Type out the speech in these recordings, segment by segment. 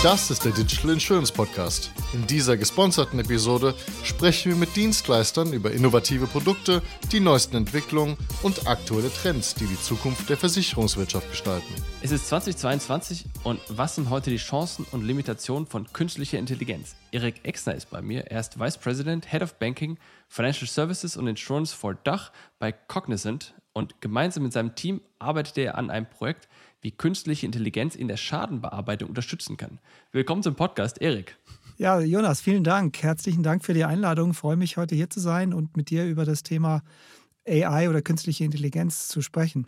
Das ist der Digital Insurance Podcast. In dieser gesponserten Episode sprechen wir mit Dienstleistern über innovative Produkte, die neuesten Entwicklungen und aktuelle Trends, die die Zukunft der Versicherungswirtschaft gestalten. Es ist 2022 und was sind heute die Chancen und Limitationen von künstlicher Intelligenz? Erik Exner ist bei mir. Er ist Vice President, Head of Banking, Financial Services und Insurance for Dach bei Cognizant und gemeinsam mit seinem Team arbeitet er an einem Projekt, wie künstliche Intelligenz in der Schadenbearbeitung unterstützen kann. Willkommen zum Podcast, Erik. Ja, Jonas, vielen Dank. Herzlichen Dank für die Einladung. Ich freue mich, heute hier zu sein und mit dir über das Thema AI oder künstliche Intelligenz zu sprechen.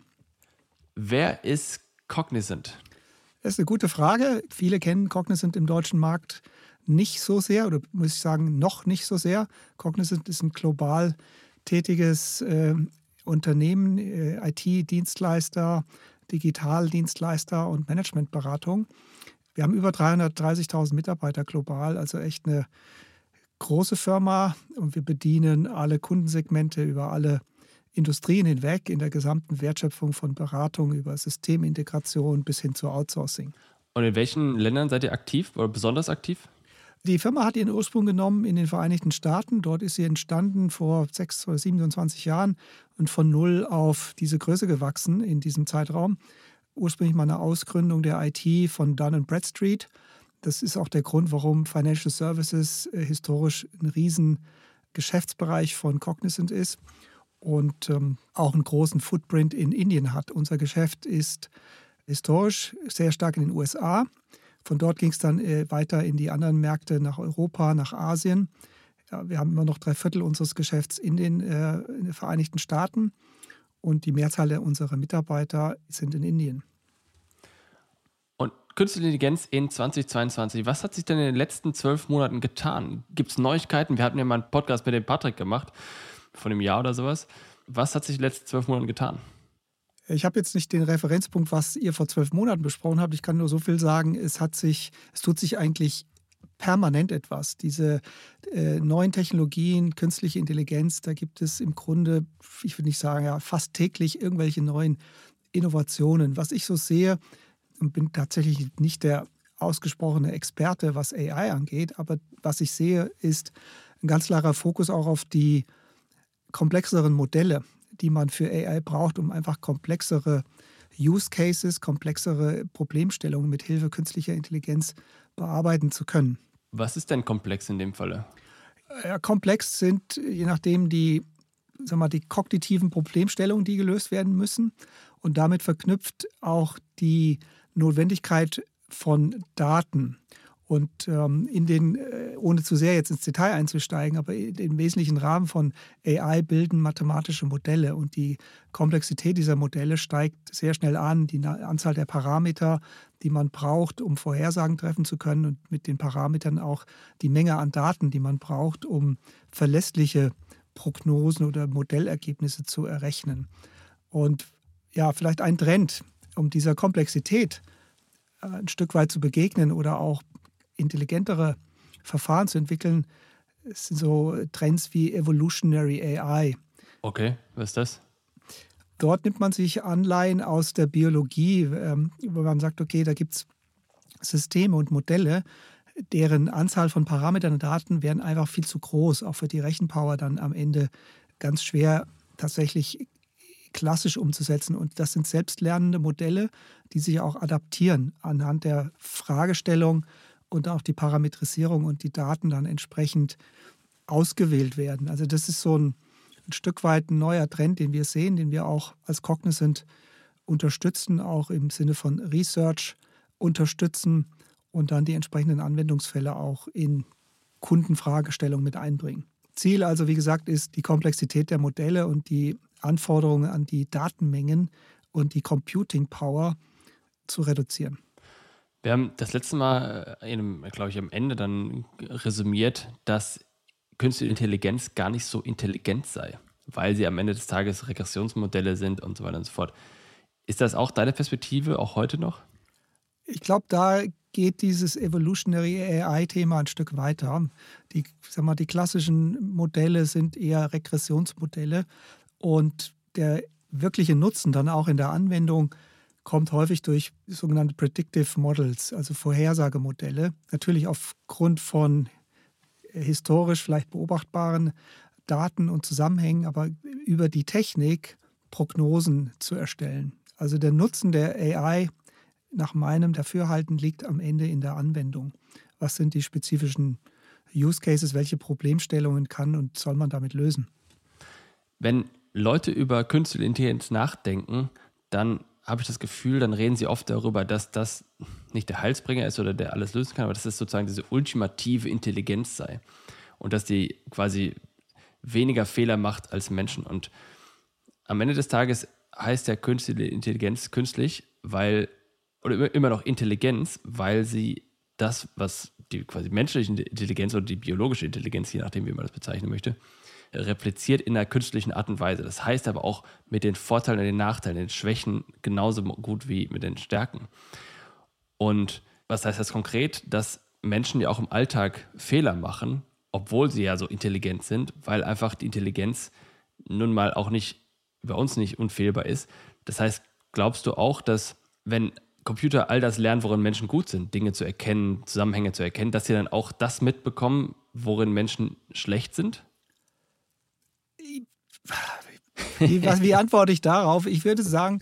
Wer ist Cognizant? Das ist eine gute Frage. Viele kennen Cognizant im deutschen Markt nicht so sehr oder muss ich sagen, noch nicht so sehr. Cognizant ist ein global tätiges äh, Unternehmen, äh, IT-Dienstleister, Digitaldienstleister und Managementberatung. Wir haben über 330.000 Mitarbeiter global, also echt eine große Firma und wir bedienen alle Kundensegmente über alle Industrien hinweg in der gesamten Wertschöpfung von Beratung über Systemintegration bis hin zu Outsourcing. Und in welchen Ländern seid ihr aktiv oder besonders aktiv? Die Firma hat ihren Ursprung genommen in den Vereinigten Staaten. Dort ist sie entstanden vor 6 oder 27 Jahren und von null auf diese Größe gewachsen in diesem Zeitraum. Ursprünglich mal eine Ausgründung der IT von Dun Bradstreet. Das ist auch der Grund, warum Financial Services äh, historisch ein riesen Geschäftsbereich von Cognizant ist und ähm, auch einen großen Footprint in Indien hat. Unser Geschäft ist historisch sehr stark in den USA von dort ging es dann äh, weiter in die anderen Märkte, nach Europa, nach Asien. Ja, wir haben immer noch drei Viertel unseres Geschäfts in den, äh, in den Vereinigten Staaten und die Mehrzahl unserer Mitarbeiter sind in Indien. Und Künstliche Intelligenz in 2022, was hat sich denn in den letzten zwölf Monaten getan? Gibt es Neuigkeiten? Wir hatten ja mal einen Podcast mit dem Patrick gemacht, von einem Jahr oder sowas. Was hat sich in den letzten zwölf Monaten getan? Ich habe jetzt nicht den Referenzpunkt, was ihr vor zwölf Monaten besprochen habt. Ich kann nur so viel sagen, es hat sich, es tut sich eigentlich permanent etwas. Diese äh, neuen Technologien, künstliche Intelligenz, da gibt es im Grunde, ich würde nicht sagen, ja, fast täglich irgendwelche neuen Innovationen. Was ich so sehe, und bin tatsächlich nicht der ausgesprochene Experte, was AI angeht, aber was ich sehe, ist ein ganz klarer Fokus auch auf die komplexeren Modelle die man für AI braucht, um einfach komplexere Use Cases, komplexere Problemstellungen mit Hilfe künstlicher Intelligenz bearbeiten zu können. Was ist denn komplex in dem Falle? Ja, komplex sind je nachdem die, sag mal, die kognitiven Problemstellungen, die gelöst werden müssen und damit verknüpft auch die Notwendigkeit von Daten. Und ähm, in den, äh, ohne zu sehr jetzt ins Detail einzusteigen, aber im wesentlichen Rahmen von AI bilden mathematische Modelle und die Komplexität dieser Modelle steigt sehr schnell an. Die Anzahl der Parameter, die man braucht, um Vorhersagen treffen zu können und mit den Parametern auch die Menge an Daten, die man braucht, um verlässliche Prognosen oder Modellergebnisse zu errechnen. Und ja, vielleicht ein Trend, um dieser Komplexität äh, ein Stück weit zu begegnen oder auch intelligentere Verfahren zu entwickeln, sind so Trends wie Evolutionary AI. Okay, was ist das? Dort nimmt man sich Anleihen aus der Biologie, ähm, wo man sagt, okay, da gibt es Systeme und Modelle, deren Anzahl von Parametern und Daten wären einfach viel zu groß, auch für die Rechenpower dann am Ende ganz schwer tatsächlich klassisch umzusetzen. Und das sind selbstlernende Modelle, die sich auch adaptieren anhand der Fragestellung, und auch die Parametrisierung und die Daten dann entsprechend ausgewählt werden. Also das ist so ein, ein Stück weit ein neuer Trend, den wir sehen, den wir auch als Cognizant unterstützen, auch im Sinne von Research unterstützen und dann die entsprechenden Anwendungsfälle auch in Kundenfragestellungen mit einbringen. Ziel also, wie gesagt, ist die Komplexität der Modelle und die Anforderungen an die Datenmengen und die Computing Power zu reduzieren. Wir haben das letzte Mal, äh, glaube ich, am Ende dann resümiert, dass künstliche Intelligenz gar nicht so intelligent sei, weil sie am Ende des Tages Regressionsmodelle sind und so weiter und so fort. Ist das auch deine Perspektive, auch heute noch? Ich glaube, da geht dieses Evolutionary AI-Thema ein Stück weiter. Die, sag mal, die klassischen Modelle sind eher Regressionsmodelle und der wirkliche Nutzen dann auch in der Anwendung kommt häufig durch sogenannte Predictive Models, also Vorhersagemodelle. Natürlich aufgrund von historisch vielleicht beobachtbaren Daten und Zusammenhängen, aber über die Technik Prognosen zu erstellen. Also der Nutzen der AI nach meinem Dafürhalten liegt am Ende in der Anwendung. Was sind die spezifischen Use Cases, welche Problemstellungen kann und soll man damit lösen? Wenn Leute über künstliche Intelligenz nachdenken, dann habe ich das Gefühl, dann reden sie oft darüber, dass das nicht der Heilsbringer ist oder der alles lösen kann, aber dass es sozusagen diese ultimative Intelligenz sei und dass die quasi weniger Fehler macht als Menschen. Und am Ende des Tages heißt ja künstliche Intelligenz künstlich, weil, oder immer noch Intelligenz, weil sie das, was die quasi menschliche Intelligenz oder die biologische Intelligenz, je nachdem, wie man das bezeichnen möchte, repliziert in einer künstlichen Art und Weise. Das heißt aber auch mit den Vorteilen und den Nachteilen, den Schwächen genauso gut wie mit den Stärken. Und was heißt das konkret? Dass Menschen ja auch im Alltag Fehler machen, obwohl sie ja so intelligent sind, weil einfach die Intelligenz nun mal auch nicht bei uns nicht unfehlbar ist. Das heißt, glaubst du auch, dass wenn Computer all das lernen, worin Menschen gut sind, Dinge zu erkennen, Zusammenhänge zu erkennen, dass sie dann auch das mitbekommen, worin Menschen schlecht sind? Wie, was, wie antworte ich darauf? Ich würde sagen,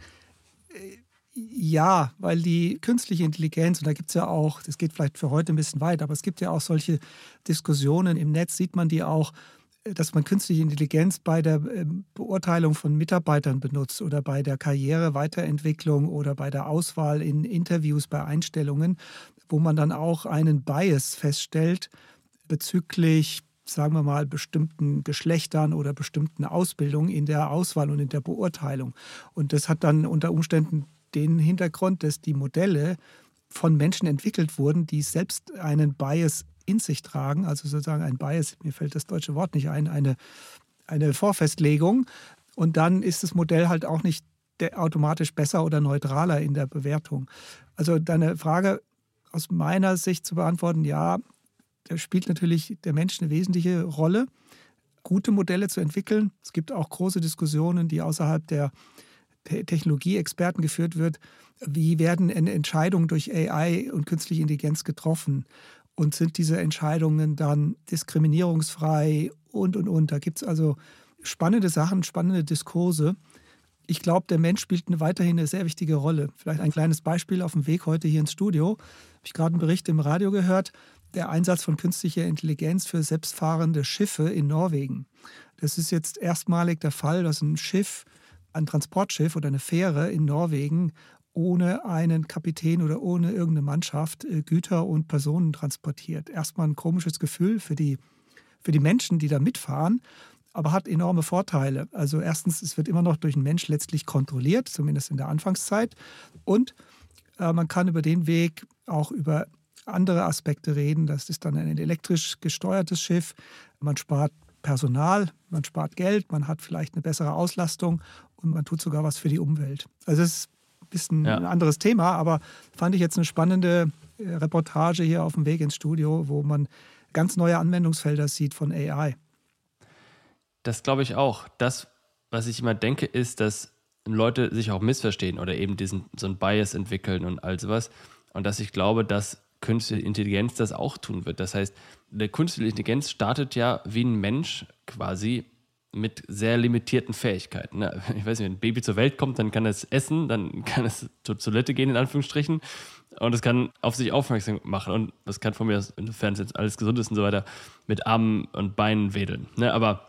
äh, ja, weil die künstliche Intelligenz, und da gibt es ja auch, das geht vielleicht für heute ein bisschen weit, aber es gibt ja auch solche Diskussionen im Netz, sieht man die auch, äh, dass man künstliche Intelligenz bei der ähm, Beurteilung von Mitarbeitern benutzt oder bei der Karriereweiterentwicklung oder bei der Auswahl in Interviews, bei Einstellungen, wo man dann auch einen Bias feststellt bezüglich sagen wir mal, bestimmten Geschlechtern oder bestimmten Ausbildungen in der Auswahl und in der Beurteilung. Und das hat dann unter Umständen den Hintergrund, dass die Modelle von Menschen entwickelt wurden, die selbst einen Bias in sich tragen, also sozusagen ein Bias, mir fällt das deutsche Wort nicht ein, eine, eine Vorfestlegung. Und dann ist das Modell halt auch nicht automatisch besser oder neutraler in der Bewertung. Also deine Frage aus meiner Sicht zu beantworten, ja, da spielt natürlich der Mensch eine wesentliche Rolle, gute Modelle zu entwickeln. Es gibt auch große Diskussionen, die außerhalb der Technologieexperten geführt wird. Wie werden Entscheidungen durch AI und künstliche Intelligenz getroffen? Und sind diese Entscheidungen dann diskriminierungsfrei und, und, und? Da gibt es also spannende Sachen, spannende Diskurse. Ich glaube, der Mensch spielt eine, weiterhin eine sehr wichtige Rolle. Vielleicht ein kleines Beispiel auf dem Weg heute hier ins Studio. Habe ich gerade einen Bericht im Radio gehört der Einsatz von künstlicher Intelligenz für selbstfahrende Schiffe in Norwegen. Das ist jetzt erstmalig der Fall, dass ein Schiff, ein Transportschiff oder eine Fähre in Norwegen ohne einen Kapitän oder ohne irgendeine Mannschaft äh, Güter und Personen transportiert. Erstmal ein komisches Gefühl für die, für die Menschen, die da mitfahren, aber hat enorme Vorteile. Also erstens, es wird immer noch durch einen Mensch letztlich kontrolliert, zumindest in der Anfangszeit. Und äh, man kann über den Weg auch über andere Aspekte reden. Das ist dann ein elektrisch gesteuertes Schiff. Man spart Personal, man spart Geld, man hat vielleicht eine bessere Auslastung und man tut sogar was für die Umwelt. Also es ist ein bisschen ja. ein anderes Thema, aber fand ich jetzt eine spannende äh, Reportage hier auf dem Weg ins Studio, wo man ganz neue Anwendungsfelder sieht von AI. Das glaube ich auch. Das, was ich immer denke, ist, dass Leute sich auch missverstehen oder eben diesen so ein Bias entwickeln und all sowas. Und dass ich glaube, dass künstliche Intelligenz das auch tun wird. Das heißt, eine künstliche Intelligenz startet ja wie ein Mensch quasi mit sehr limitierten Fähigkeiten. Ne? Ich weiß nicht, wenn ein Baby zur Welt kommt, dann kann es essen, dann kann es zur Toilette gehen, in Anführungsstrichen, und es kann auf sich aufmerksam machen und das kann von mir, insofern es jetzt alles gesund ist und so weiter, mit Armen und Beinen wedeln. Ne? Aber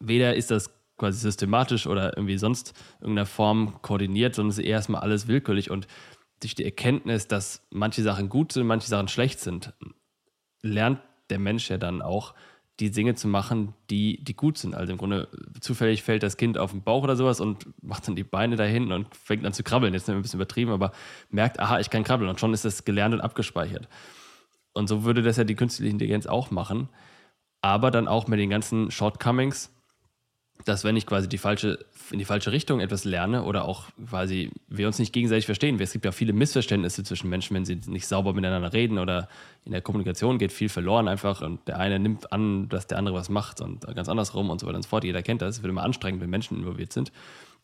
weder ist das quasi systematisch oder irgendwie sonst irgendeiner Form koordiniert, sondern es ist erstmal alles willkürlich und durch die Erkenntnis, dass manche Sachen gut sind, manche Sachen schlecht sind, lernt der Mensch ja dann auch, die Dinge zu machen, die, die gut sind. Also im Grunde zufällig fällt das Kind auf den Bauch oder sowas und macht dann die Beine dahin und fängt an zu krabbeln. Jetzt ein bisschen übertrieben, aber merkt, aha, ich kann krabbeln und schon ist das gelernt und abgespeichert. Und so würde das ja die künstliche Intelligenz auch machen, aber dann auch mit den ganzen Shortcomings, dass wenn ich quasi die falsche, in die falsche Richtung etwas lerne oder auch quasi wir uns nicht gegenseitig verstehen, es gibt ja viele Missverständnisse zwischen Menschen, wenn sie nicht sauber miteinander reden oder in der Kommunikation geht viel verloren einfach und der eine nimmt an, dass der andere was macht und ganz andersrum und so weiter und so fort. Jeder kennt das, es wird immer anstrengend, wenn Menschen involviert sind.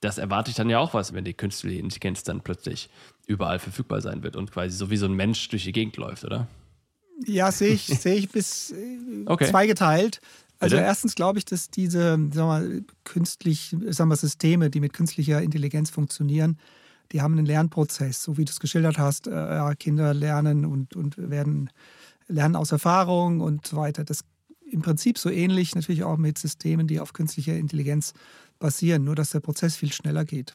das erwarte ich dann ja auch was, wenn die künstliche Intelligenz dann plötzlich überall verfügbar sein wird und quasi so wie so ein Mensch durch die Gegend läuft, oder? Ja, sehe ich, sehe ich bis äh, okay. zweigeteilt. Also Bitte? erstens glaube ich, dass diese sagen wir, künstlich, sagen wir, Systeme, die mit künstlicher Intelligenz funktionieren, die haben einen Lernprozess, so wie du es geschildert hast. Äh, Kinder lernen und, und werden lernen aus Erfahrung und so weiter. Das im Prinzip so ähnlich natürlich auch mit Systemen, die auf künstlicher Intelligenz basieren, nur dass der Prozess viel schneller geht.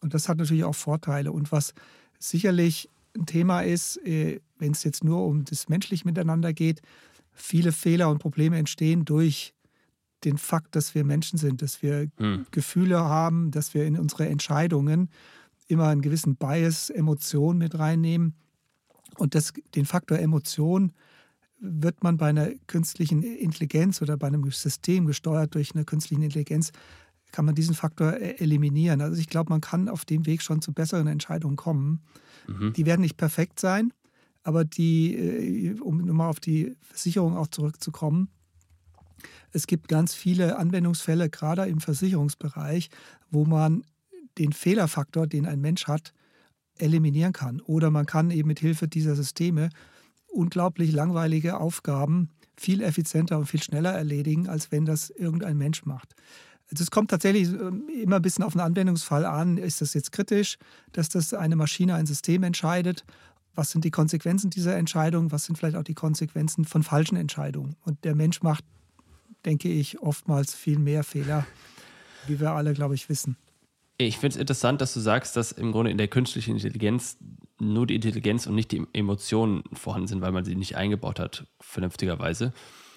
Und das hat natürlich auch Vorteile. Und was sicherlich ein Thema ist, äh, wenn es jetzt nur um das menschliche Miteinander geht, viele Fehler und Probleme entstehen durch den Fakt, dass wir Menschen sind, dass wir hm. Gefühle haben, dass wir in unsere Entscheidungen immer einen gewissen Bias, Emotion mit reinnehmen. Und das, den Faktor Emotion wird man bei einer künstlichen Intelligenz oder bei einem System gesteuert durch eine künstliche Intelligenz, kann man diesen Faktor e-, eliminieren. Also ich glaube, man kann auf dem Weg schon zu besseren Entscheidungen kommen. Mhm. Die werden nicht perfekt sein, aber die, äh, um nochmal auf die Versicherung auch zurückzukommen, es gibt ganz viele Anwendungsfälle, gerade im Versicherungsbereich, wo man den Fehlerfaktor, den ein Mensch hat, eliminieren kann. Oder man kann eben mit Hilfe dieser Systeme unglaublich langweilige Aufgaben viel effizienter und viel schneller erledigen, als wenn das irgendein Mensch macht. Also es kommt tatsächlich ähm, immer ein bisschen auf den Anwendungsfall an. Ist das jetzt kritisch, dass das eine Maschine, ein System entscheidet? Was sind die Konsequenzen dieser Entscheidung? Was sind vielleicht auch die Konsequenzen von falschen Entscheidungen? Und der Mensch macht, denke ich, oftmals viel mehr Fehler, wie wir alle, glaube ich, wissen. Ich finde es interessant, dass du sagst, dass im Grunde in der künstlichen Intelligenz nur die Intelligenz und nicht die Emotionen vorhanden sind, weil man sie nicht eingebaut hat, vernünftigerweise.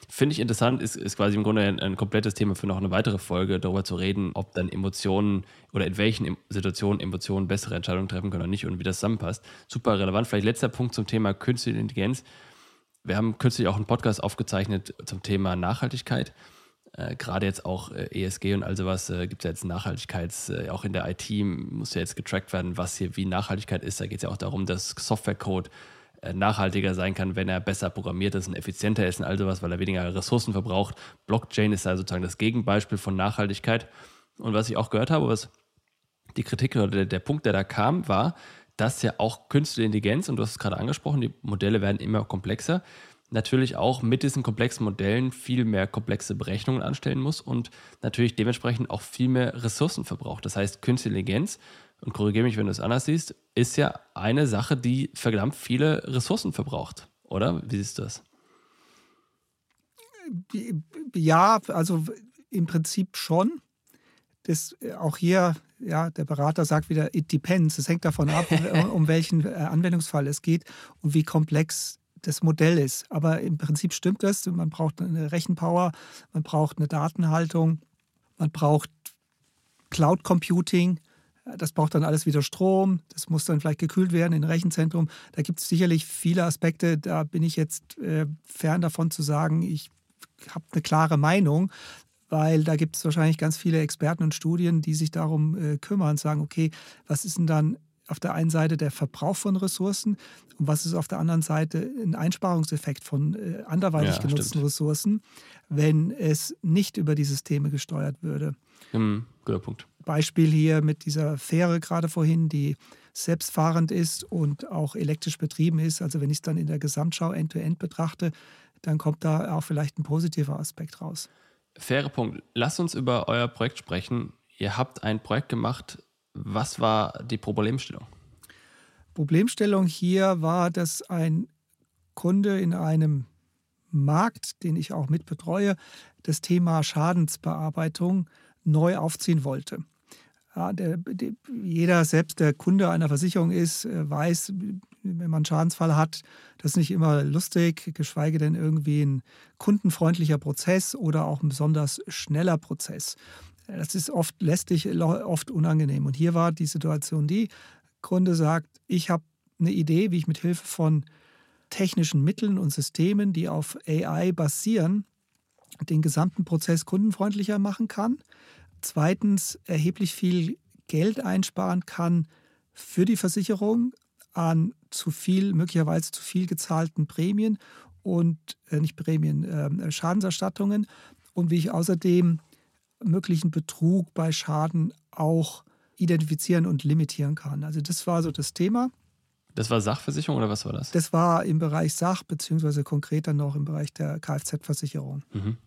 Finde ich interessant, ist, ist quasi im Grunde ein, ein, komplettes Thema für noch eine weitere Folge, darüber zu reden, ob dann Emotionen oder in welchen Situationen Emotionen bessere Entscheidungen treffen können oder nicht und wie das zusammenpasst. Super relevant. Vielleicht letzter Punkt zum Thema künstliche Intelligenz. Wir haben kürzlich auch einen Podcast aufgezeichnet zum Thema Nachhaltigkeit. Äh, Gerade jetzt auch äh, ESG und all sowas äh, gibt es ja jetzt Nachhaltigkeits, äh, auch in der IT muss ja jetzt getrackt werden, was hier wie Nachhaltigkeit ist. Da geht es ja auch darum, dass Softwarecode nachhaltiger sein kann, wenn er besser programmiert ist und effizienter ist und all sowas, weil er weniger Ressourcen verbraucht. Blockchain ist da sozusagen das Gegenbeispiel von Nachhaltigkeit. Und was ich auch gehört habe, was die Kritik oder der, der Punkt, der da kam, war, dass ja auch künstliche Intelligenz, und du hast es gerade angesprochen, die Modelle werden immer komplexer, natürlich auch mit diesen komplexen Modellen viel mehr komplexe Berechnungen anstellen muss und natürlich dementsprechend auch viel mehr Ressourcen verbraucht. Das heißt, künstliche Intelligenz und korrigiere mich, wenn du es anders siehst, ist ja eine Sache, die verdammt viele Ressourcen verbraucht, oder? Wie siehst du das? Ja, also im Prinzip schon. Das, auch hier, ja, der Berater sagt wieder, it depends. Es hängt davon ab, um welchen äh, Anwendungsfall es geht und wie komplex das Modell ist. Aber im Prinzip stimmt das. Man braucht eine Rechenpower, man braucht eine Datenhaltung, man braucht Cloud Computing. Das braucht dann alles wieder Strom, das muss dann vielleicht gekühlt werden in Rechenzentrum. Da gibt es sicherlich viele Aspekte, da bin ich jetzt äh, fern davon zu sagen, ich habe eine klare Meinung, weil da gibt es wahrscheinlich ganz viele Experten und Studien, die sich darum äh, kümmern und sagen, okay, was ist denn dann auf der einen Seite der Verbrauch von Ressourcen und was ist auf der anderen Seite ein Einsparungseffekt von äh, anderweitig ja, genutzten stimmt. Ressourcen, wenn es nicht über die Systeme gesteuert würde. Mhm, guter Punkt. Beispiel hier mit dieser Fähre gerade vorhin, die selbstfahrend ist und auch elektrisch betrieben ist. Also wenn ich es dann in der Gesamtschau end-to-end -End betrachte, dann kommt da auch vielleicht ein positiver Aspekt raus. Faire Punkt. Lass uns über euer Projekt sprechen. Ihr habt ein Projekt gemacht. Was war die Problemstellung? Problemstellung hier war, dass ein Kunde in einem Markt, den ich auch mit betreue, das Thema Schadensbearbeitung neu aufziehen wollte. Ja, der, der, jeder, selbst der Kunde einer Versicherung ist, äh, weiß, wenn man einen Schadensfall hat, das ist nicht immer lustig, geschweige denn irgendwie ein kundenfreundlicher Prozess oder auch ein besonders schneller Prozess. Das ist oft lästig, oft unangenehm. Und hier war die Situation die, Kunde sagt, ich habe eine Idee, wie ich mit Hilfe von technischen Mitteln und Systemen, die auf AI basieren, den gesamten Prozess kundenfreundlicher machen kann zweitens erheblich viel Geld einsparen kann für die Versicherung an zu viel, möglicherweise zu viel gezahlten Prämien und äh, nicht Prämien, äh, Schadenserstattungen und wie ich außerdem möglichen Betrug bei Schaden auch identifizieren und limitieren kann. Also das war so das Thema. Das war Sachversicherung oder was war das? Das war im Bereich Sach, beziehungsweise konkreter noch im Bereich der Kfz-Versicherung. Mhm.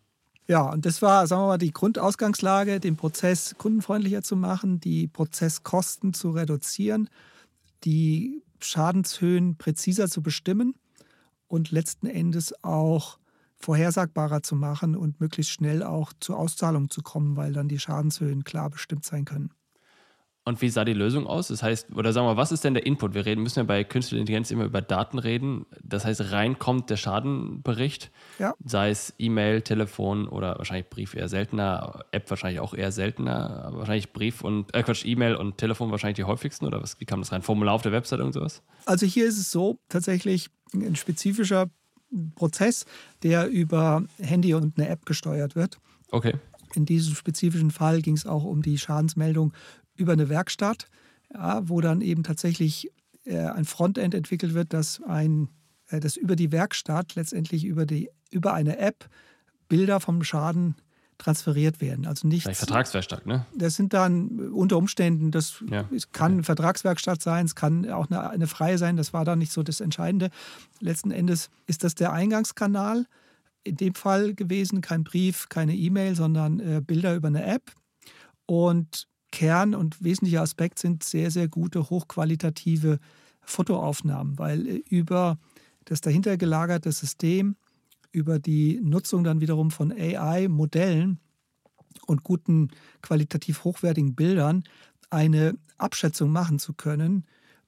Ja, und das war, sagen wir mal, die Grundausgangslage, den Prozess kundenfreundlicher zu machen, die Prozesskosten zu reduzieren, die Schadenshöhen präziser zu bestimmen und letzten Endes auch vorhersagbarer zu machen und möglichst schnell auch zur Auszahlung zu kommen, weil dann die Schadenshöhen klar bestimmt sein können. Und wie sah die Lösung aus? Das heißt, oder sagen wir, was ist denn der Input? Wir reden, müssen ja bei künstlicher Intelligenz immer über Daten reden. Das heißt, reinkommt der Schadenbericht, ja. sei es E-Mail, Telefon oder wahrscheinlich Brief eher seltener, App wahrscheinlich auch eher seltener, aber wahrscheinlich Brief und äh Quatsch, E-Mail und Telefon wahrscheinlich die häufigsten oder was, wie kam das rein? Formular auf der Website und sowas? Also hier ist es so, tatsächlich ein spezifischer Prozess, der über Handy und eine App gesteuert wird. Okay. In diesem spezifischen Fall ging es auch um die Schadensmeldung über eine Werkstatt, ja, wo dann eben tatsächlich äh, ein Frontend entwickelt wird, das, ein, äh, das über die Werkstatt letztendlich über, die, über eine App Bilder vom Schaden transferiert werden. Also nicht Vertragswerkstatt, ne? Das sind dann unter Umständen, das ja, kann eine Vertragswerkstatt sein, es kann auch eine, eine freie sein, das war da nicht so das Entscheidende. Letzten Endes ist das der Eingangskanal. In dem Fall gewesen, kein Brief, keine E-Mail, sondern äh, Bilder über eine App. Und Kern und wesentlicher Aspekt sind sehr, sehr gute, hochqualitative Fotoaufnahmen, weil äh, über das dahinter gelagerte System, über die Nutzung dann wiederum von AI-Modellen und guten, qualitativ hochwertigen Bildern eine Abschätzung machen zu können,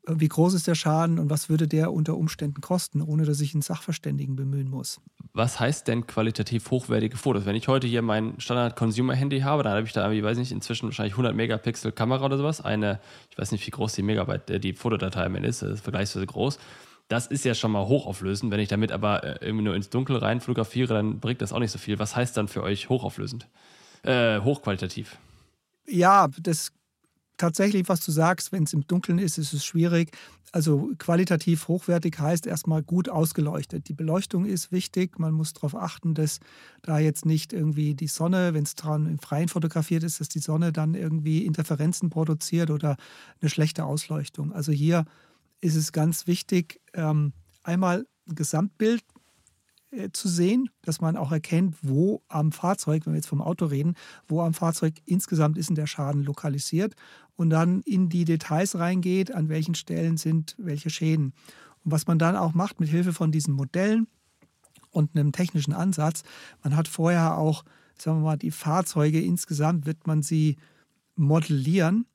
wie groß ist der Schaden und was würde der unter Umständen kosten, ohne dass ich einen Sachverständigen bemühen muss. Was heißt denn qualitativ hochwertige Fotos? Wenn ich heute hier mein Standard-Consumer-Handy habe, dann habe ich da, ich weiß nicht, inzwischen wahrscheinlich 100 Megapixel Kamera oder sowas. Eine, ich weiß nicht, wie groß die Megabyte, äh, die Fotodatei am Ende ist, das ist vergleichsweise groß. Das ist ja schon mal hochauflösend. Wenn ich damit aber äh, irgendwie nur ins Dunkel rein fotografiere, dann bringt das auch nicht so viel. Was heißt dann für euch hochauflösend? Äh, hochqualitativ? Ja, das tatsächlich, was du sagst, wenn es im Dunkeln ist, ist es schwierig. Also qualitativ hochwertig heißt erstmal gut ausgeleuchtet. Die Beleuchtung ist wichtig. Man muss darauf achten, dass da jetzt nicht irgendwie die Sonne, wenn es dran im Freien fotografiert ist, dass die Sonne dann irgendwie Interferenzen produziert oder eine schlechte Ausleuchtung. Also hier ist es ganz wichtig, ähm, einmal ein Gesamtbild äh, zu sehen, dass man auch erkennt, wo am Fahrzeug, wenn wir jetzt vom Auto reden, wo am Fahrzeug insgesamt ist der Schaden lokalisiert und dann in die Details reingeht, an welchen Stellen sind welche Schäden. Und was man dann auch macht mit Hilfe von diesen Modellen und einem technischen Ansatz, man hat vorher auch, sagen wir mal, die Fahrzeuge insgesamt wird man sie modellieren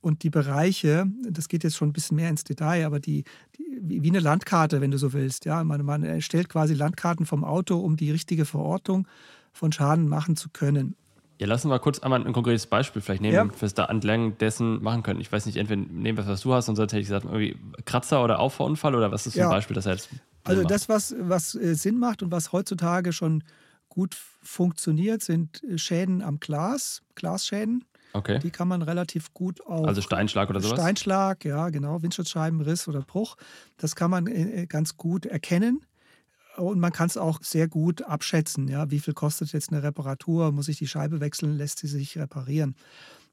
und die Bereiche, das geht jetzt schon ein bisschen mehr ins Detail, aber die, die wie eine Landkarte, wenn du so willst. Ja, man, man erstellt quasi Landkarten vom Auto, um die richtige Verortung von Schaden machen zu können. Ja, lass uns mal kurz einmal ein konkretes Beispiel vielleicht nehmen, ja. damit wir es da entlang dessen machen können. Ich weiß nicht, entweder nehmen wir was du hast, sonst hätte ich gesagt, irgendwie Kratzer oder Auffahrunfall oder was ist so ein Beispiel, das jetzt. Also das, was, was äh, Sinn macht und was heutzutage schon gut funktioniert, sind Schäden am Glas, Glasschäden. Okay. Die kann man relativ gut auch. Also Steinschlag oder sowas? Steinschlag, ja, genau. Windschutzscheibenriss oder Bruch. Das kann man äh, ganz gut erkennen. Und man kann es auch sehr gut abschätzen. Ja, wie viel kostet jetzt eine Reparatur? Muss ich die Scheibe wechseln? Lässt sie sich reparieren?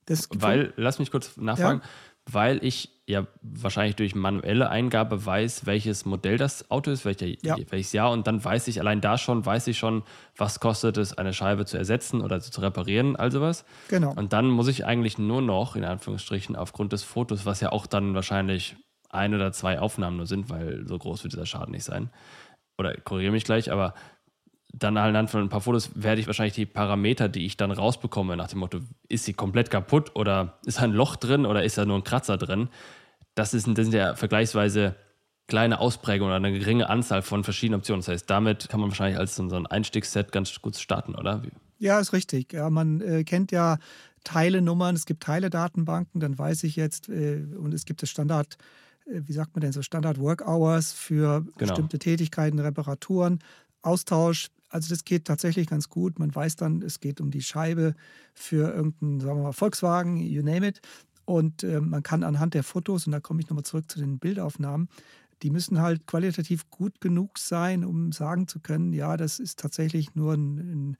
Das Weil, lass mich kurz nachfragen. Ja weil ich ja wahrscheinlich durch manuelle Eingabe weiß, welches Modell das Auto ist, welcher, ja. welches Jahr und dann weiß ich allein da schon, weiß ich schon, was kostet es, eine Scheibe zu ersetzen oder zu reparieren, also was. Genau. Und dann muss ich eigentlich nur noch, in Anführungsstrichen, aufgrund des Fotos, was ja auch dann wahrscheinlich ein oder zwei Aufnahmen nur sind, weil so groß wird dieser Schaden nicht sein. Oder korrigiere mich gleich, aber dann anhand von ein paar Fotos werde ich wahrscheinlich die Parameter, die ich dann rausbekomme, nach dem Motto, ist sie komplett kaputt oder ist ein Loch drin oder ist da nur ein Kratzer drin? Das, ist, das sind ja vergleichsweise kleine Ausprägungen oder eine geringe Anzahl von verschiedenen Optionen. Das heißt, damit kann man wahrscheinlich als so ein Einstiegsset ganz gut starten, oder? Ja, ist richtig. Ja, man äh, kennt ja Teilenummern, es gibt Teile-Datenbanken, dann weiß ich jetzt, äh, und es gibt das Standard, äh, wie sagt man denn so, Standard Work Hours für genau. bestimmte Tätigkeiten, Reparaturen. Austausch also das geht tatsächlich ganz gut. Man weiß dann, es geht um die Scheibe für irgendeinen, sagen wir mal, Volkswagen, you name it. Und äh, man kann anhand der Fotos, und da komme ich nochmal zurück zu den Bildaufnahmen, die müssen halt qualitativ gut genug sein, um sagen zu können, ja, das ist tatsächlich nur ein, ein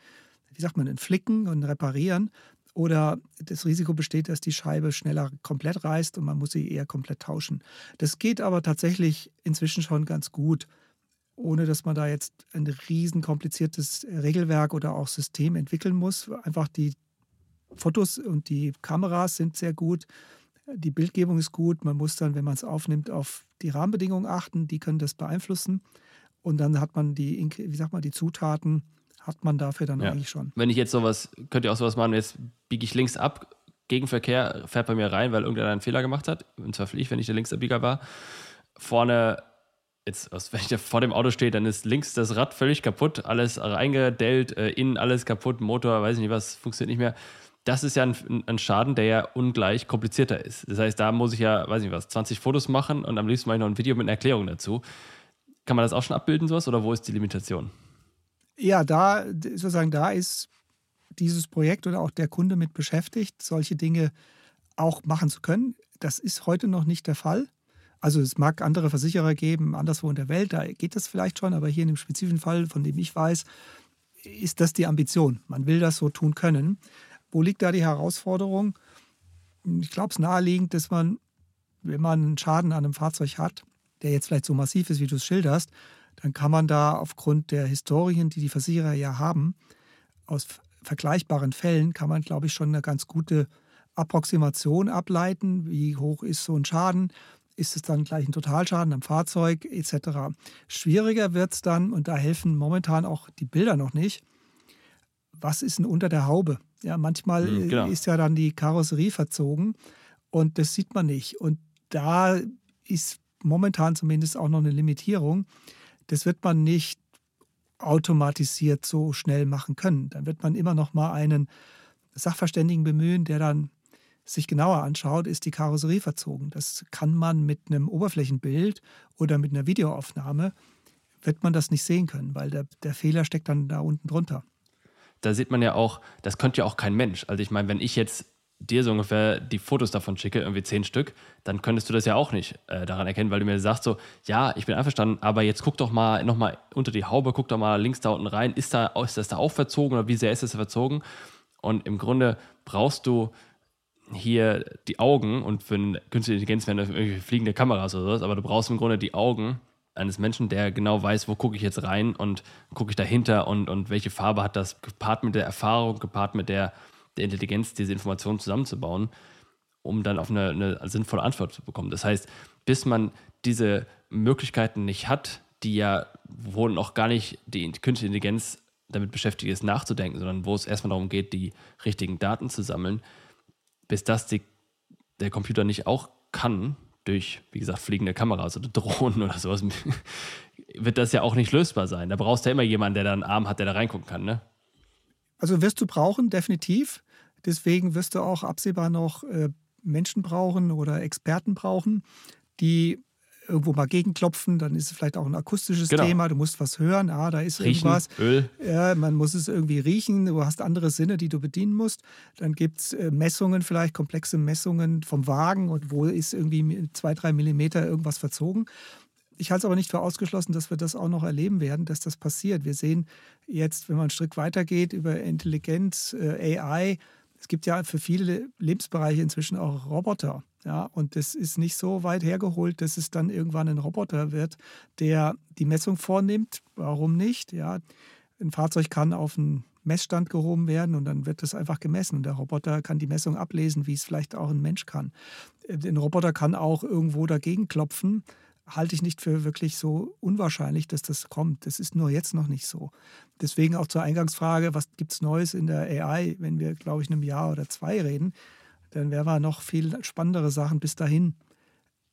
wie sagt man, ein Flicken und ein Reparieren. oder das Risiko besteht, dass die Scheibe schneller komplett reißt und man muss sie eher komplett tauschen. Das geht aber tatsächlich inzwischen schon ganz gut, ohne dass man da jetzt ein riesen kompliziertes Regelwerk oder auch System entwickeln muss. Einfach die Fotos und die Kameras sind sehr gut. Die Bildgebung ist gut. Man muss dann, wenn man es aufnimmt, auf die Rahmenbedingungen achten. Die können das beeinflussen. Und dann hat man die, wie sagt man, die Zutaten hat man dafür dann ja. eigentlich schon. Wenn ich jetzt sowas, könnt ihr auch sowas machen, jetzt biege ich links ab, Gegenverkehr fährt bei mir rein, weil irgendeiner einen Fehler gemacht hat. Und zwar ich, wenn ich der Linksabbieger war. Vorne, jetzt, wenn ich da vor dem Auto stehe, dann ist links das Rad völlig kaputt, alles reingedellt, äh, innen alles kaputt, Motor, weiß ich nicht was, funktioniert nicht mehr. Das ist ja ein, ein, Schaden, der ja ungleich komplizierter ist. Das heißt, da muss ich ja, weiß ich nicht was, 20 Fotos machen und am liebsten mache ich noch ein Video mit einer Erklärung dazu. Kann man das auch schon abbilden, sowas, oder wo ist die Limitation? Ja, da sozusagen da ist dieses Projekt oder auch der Kunde mit beschäftigt, solche Dinge auch machen zu können. Das ist heute noch nicht der Fall. Also es mag andere Versicherer geben, anderswo in der Welt, da geht das vielleicht schon, aber hier in dem spezifischen Fall, von dem ich weiß, ist das die Ambition. Man will das so tun können. Wo liegt da die Herausforderung? Ich glaube, es ist naheliegend, dass man, wenn man einen Schaden an einem Fahrzeug hat, der jetzt vielleicht so massiv ist, wie du es schilderst, dann kann man da aufgrund der Historien, die die Versicherer ja haben, aus vergleichbaren Fällen, kann man, glaube ich, schon eine ganz gute Approximation ableiten. Wie hoch ist so ein Schaden? Ist es dann gleich ein Totalschaden am Fahrzeug etc.? Schwieriger wird es dann, und da helfen momentan auch die Bilder noch nicht. Was ist denn unter der Haube? Ja, manchmal mhm, genau. ist ja dann die Karosserie verzogen und das sieht man nicht. Und da ist momentan zumindest auch noch eine Limitierung. Das wird man nicht automatisiert so schnell machen können. Dann wird man immer noch mal einen Sachverständigen bemühen, der dann sich genauer anschaut, ist die Karosserie verzogen. Das kann man mit einem Oberflächenbild oder mit einer Videoaufnahme, wird man das nicht sehen können, weil der, der Fehler steckt dann da unten drunter. Da sieht man ja auch, das könnte ja auch kein Mensch. Also ich meine, wenn ich jetzt dir so ungefähr die Fotos davon schicke, irgendwie zehn Stück, dann könntest du das ja auch nicht äh, daran erkennen, weil du mir sagst so, ja, ich bin einverstanden, aber jetzt guck doch mal nochmal unter die Haube, guck doch mal links da unten rein, ist, da, ist das da auch verzogen oder wie sehr ist das verzogen? Und im Grunde brauchst du hier die Augen und für eine künstliche Intelligenz werden das irgendwie fliegende Kameras oder sowas, aber du brauchst im Grunde die Augen eines Menschen, der genau weiß, wo gucke ich jetzt rein und gucke ich dahinter und, und welche Farbe hat das, gepaart mit der Erfahrung, gepaart mit der der Intelligenz, diese Informationen zusammenzubauen, um dann auf eine, eine sinnvolle Antwort zu bekommen. Das heißt, bis man diese Möglichkeiten nicht hat, die ja, wo noch gar nicht die künstliche Intelligenz damit beschäftigt ist, nachzudenken, sondern wo es erstmal darum geht, die richtigen Daten zu sammeln, bis das die, der Computer nicht auch kann, durch, wie gesagt, fliegende Kameras oder Drohnen oder sowas, wird das ja auch nicht lösbar sein. Da brauchst du ja immer jemanden, der da einen Arm hat, der da reingucken kann, ne? Also wirst du brauchen, definitiv. Deswegen wirst du auch absehbar noch äh, Menschen brauchen oder Experten brauchen, die irgendwo mal gegenklopfen, dann ist es vielleicht auch ein akustisches genau. Thema, du musst was hören, ah, da ist riechen, irgendwas. Öl. Ja, man muss es irgendwie riechen, du hast andere Sinne, die du bedienen musst. Dann gibt es äh, Messungen, vielleicht komplexe Messungen vom Wagen und wo ist irgendwie zwei, drei Millimeter irgendwas verzogen. Ich halte es aber nicht für ausgeschlossen, dass wir das auch noch erleben werden, dass das passiert. Wir sehen jetzt, wenn man einen Schritt weitergeht über Intelligenz, äh, AI, es gibt ja für viele Lebensbereiche inzwischen auch Roboter. Ja, und das ist nicht so weit hergeholt, dass es dann irgendwann ein Roboter wird, der die Messung vornimmt. Warum nicht? Ja, ein Fahrzeug kann auf einen Messstand gehoben werden und dann wird das einfach gemessen. Der Roboter kann die Messung ablesen, wie es vielleicht auch ein Mensch kann. Ein Roboter kann auch irgendwo dagegen klopfen halte ich nicht für wirklich so unwahrscheinlich, dass das kommt. Das ist nur jetzt noch nicht so. Deswegen auch zur Eingangsfrage, was gibt es Neues in der AI, wenn wir, glaube ich, in einem Jahr oder zwei reden, dann werden wir noch viel spannendere Sachen bis dahin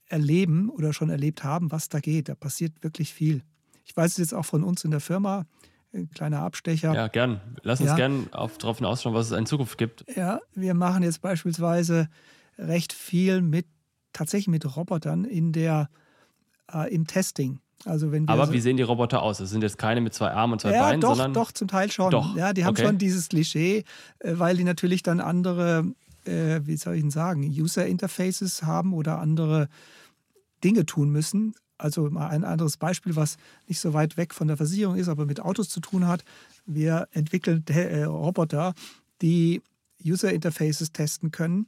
erleben oder schon erlebt haben, was da geht. Da passiert wirklich viel. Ich weiß es jetzt auch von uns in der Firma, ein kleiner Abstecher. Ja, gern. Lass uns ja. gern darauf hinausschauen, was es in Zukunft gibt. Ja, wir machen jetzt beispielsweise recht viel mit, tatsächlich mit Robotern in der äh, im Testing. Also wenn Aber so wie sehen die Roboter aus? Das sind jetzt keine mit zwei Armen und zwei ja, Beinen, doch, sondern. Doch, zum Teil schon. Doch. Ja, die haben okay. schon dieses Klischee, äh, weil die natürlich dann andere, äh, wie soll ich denn sagen, User Interfaces haben oder andere Dinge tun müssen. Also mal ein anderes Beispiel, was nicht so weit weg von der Versicherung ist, aber mit Autos zu tun hat. Wir entwickeln äh, Roboter, die User Interfaces testen können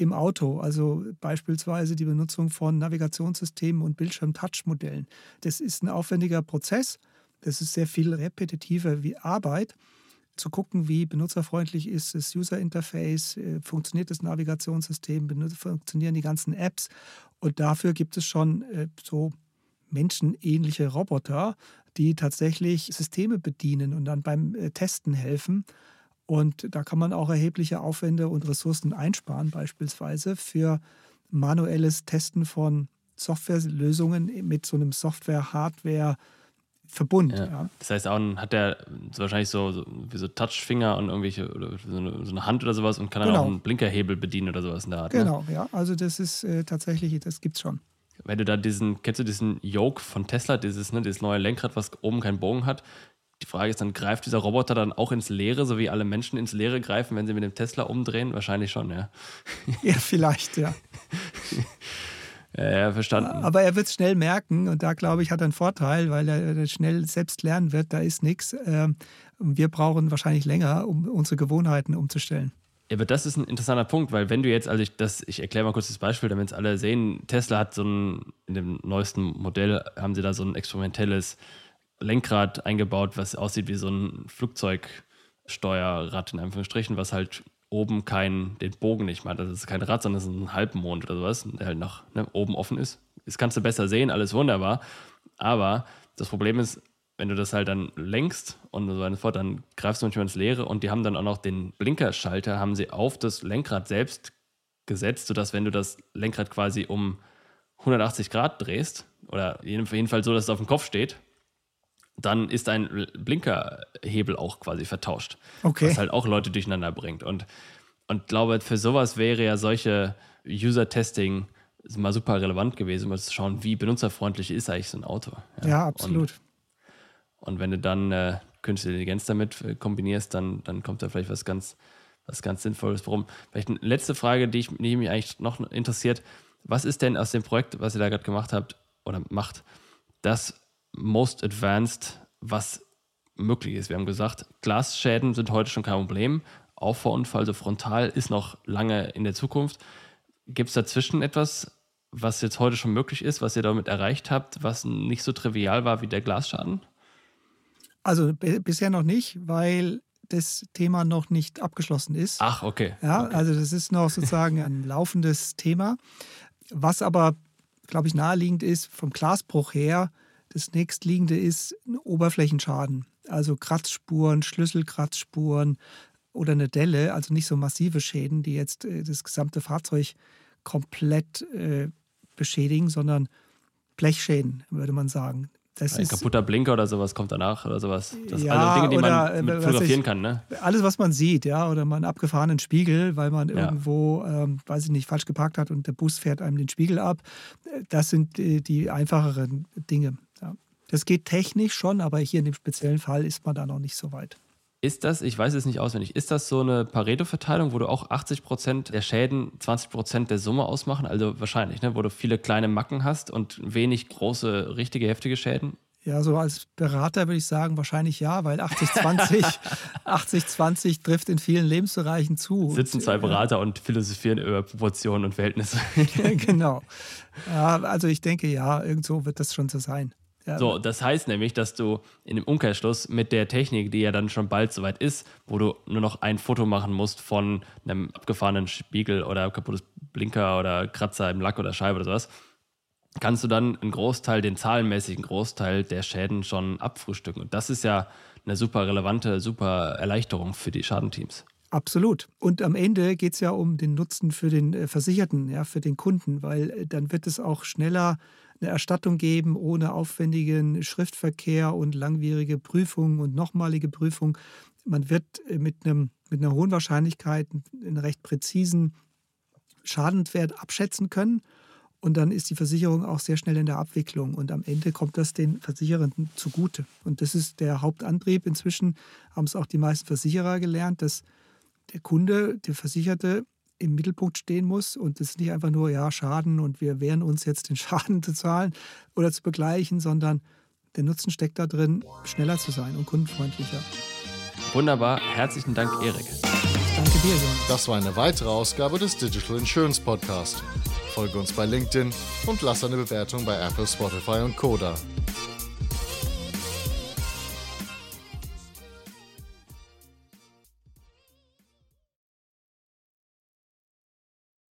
im Auto, also beispielsweise die Benutzung von Navigationssystemen und Bildschirm-Touch-Modellen. Das ist ein aufwendiger Prozess, das ist sehr viel repetitive wie Arbeit, zu gucken, wie benutzerfreundlich ist das User Interface, äh, funktioniert das Navigationssystem, funktionieren die ganzen Apps. Und dafür gibt es schon äh, so menschenähnliche Roboter, die tatsächlich Systeme bedienen und dann beim äh, Testen helfen. Und da kann man auch erhebliche Aufwände und Ressourcen einsparen, beispielsweise für manuelles Testen von Softwarelösungen mit so einem Software-Hardware- Verbund. Ja. Ja. Das heißt, auch hat der wahrscheinlich so, so, wie so Touchfinger und irgendwelche so eine, so eine, Hand oder sowas und kann dann genau. auch einen Blinkerhebel bedienen oder sowas in der Art. Ne? Genau, ne? ja. Also das ist äh, tatsächlich, das gibt's schon. Wenn du da diesen, kennst du diesen Yoke von Tesla, dieses, ne, dieses neue Lenkrad, was oben keinen Bogen hat, die Frage ist dann, greift dieser Roboter dann auch ins Leere, so wie alle Menschen ins Leere greifen, wenn sie mit dem Tesla umdrehen? Wahrscheinlich schon, ja. Ja, vielleicht, ja. ja, ja, verstanden. Aber er wird es schnell merken und da, glaube ich, hat er einen Vorteil, weil er schnell selbst lernen wird, da ist nichts. Ähm, wir brauchen wahrscheinlich länger, um unsere Gewohnheiten umzustellen. Ja, aber das ist ein interessanter Punkt, weil wenn du jetzt, also ich, das, ich erkläre mal kurz das Beispiel, damit es alle sehen, Tesla hat so ein, in dem neuesten Modell haben sie da so ein experimentelles Lenkrad eingebaut, was aussieht wie so ein Flugzeugsteuerrad in Anführungsstrichen, was halt oben kein, den Bogen nicht macht. Das ist kein Rad, sondern das ist ein Halbmond oder sowas, der halt noch ne, oben offen ist. Das kannst du besser sehen, alles wunderbar. Aber das Problem ist, wenn du das halt dann lenkst und so weiter fort, dann greifst du manchmal ins Leere und die haben dann auch noch den Blinkerschalter, haben sie auf das Lenkrad selbst gesetzt, sodass wenn du das Lenkrad quasi um 180 Grad drehst, oder jedenfalls so, dass es auf dem Kopf steht, dann ist ein Blinkerhebel auch quasi vertauscht. Okay. Was halt auch Leute durcheinander bringt. Und, und glaube, für sowas wäre ja solche User-Testing mal super relevant gewesen, um zu schauen, wie benutzerfreundlich ist eigentlich so ein Auto. Ja, ja absolut. Und, und, wenn du dann äh, künstliche Intelligenz damit äh, kombinierst, dann, dann kommt da vielleicht was ganz, was ganz Sinnvolles. Warum? Vielleicht eine letzte Frage, die, ich, die mich eigentlich noch interessiert. Was ist denn aus dem Projekt, was ihr da gerade gemacht habt oder macht, das most advanced, was möglich ist. Wir haben gesagt, Glasschäden sind heute schon kein Problem. Auffahrunfall, so frontal, ist noch lange in der Zukunft. Gibt es dazwischen etwas, was jetzt heute schon möglich ist, was ihr damit erreicht habt, was nicht so trivial war wie der Glasschaden? Also bisher noch nicht, weil das Thema noch nicht abgeschlossen ist. Ach, okay. Ja, okay. also das ist noch sozusagen ein laufendes Thema. Was aber, glaube ich, naheliegend ist, vom Glasbruch her, das nächstliegende ist ein Oberflächenschaden, also Kratzspuren, Schlüsselkratzspuren oder eine Delle, also nicht so massive Schäden, die jetzt äh, das gesamte Fahrzeug komplett äh, beschädigen, sondern Blechschäden, würde man sagen. Das ein ist, kaputter Blinker oder sowas kommt danach oder sowas. Das ja, also Dinge, die oder, man mit fotografieren ich, kann, ne? Alles, was man sieht, ja, oder einen abgefahrenen Spiegel, weil man ja. irgendwo, ähm, weiß ich nicht, falsch geparkt hat und der Bus fährt einem den Spiegel ab. Das sind die, die einfacheren Dinge. Das geht technisch schon, aber hier in dem speziellen Fall ist man da noch nicht so weit. Ist das, ich weiß es nicht auswendig, ist das so eine Pareto-Verteilung, wo du auch 80 Prozent der Schäden 20 Prozent der Summe ausmachen? Also wahrscheinlich, ne? wo du viele kleine Macken hast und wenig große, richtige, heftige Schäden? Ja, so als Berater würde ich sagen, wahrscheinlich ja, weil 80-20 80-20 trifft in vielen Lebensbereichen zu. Sitzen zwei Berater ja. und philosophieren über Proportionen und Verhältnisse. genau. Ja, also ich denke, ja, irgendwo wird das schon so sein. Ja. So, das heißt nämlich, dass du in dem Umkehrschluss mit der Technik, die ja dann schon bald soweit ist, wo du nur noch ein Foto machen musst von einem abgefahrenen Spiegel oder kaputtes Blinker oder Kratzer im Lack oder Scheibe oder sowas, kannst du dann einen Großteil, den zahlenmäßigen Großteil der Schäden schon abfrühstücken. Und das ist ja eine super relevante, super Erleichterung für die Schadenteams. Absolut. Und am Ende geht es ja um den Nutzen für den äh, Versicherten, ja, für den Kunden, weil äh, dann wird es auch schneller eine Erstattung geben ohne aufwendigen Schriftverkehr und langwierige Prüfungen und nochmalige Prüfungen. Man wird äh, mit, einem, mit einer hohen Wahrscheinlichkeit einen recht präzisen Schadenswert abschätzen können. Und dann ist die Versicherung auch sehr schnell in der Abwicklung. Und am Ende kommt das den Versicherenden zugute. Und das ist der Hauptantrieb. Inzwischen haben es auch die meisten Versicherer gelernt, dass der Kunde, der Versicherte, im Mittelpunkt stehen muss und es ist nicht einfach nur, ja, Schaden und wir wehren uns jetzt den Schaden zu zahlen oder zu begleichen, sondern der Nutzen steckt da drin, schneller zu sein und kundenfreundlicher. Wunderbar, herzlichen Dank, Erik. Danke dir, Jonas. Das war eine weitere Ausgabe des Digital Insurance Podcast. Folge uns bei LinkedIn und lass eine Bewertung bei Apple, Spotify und Koda.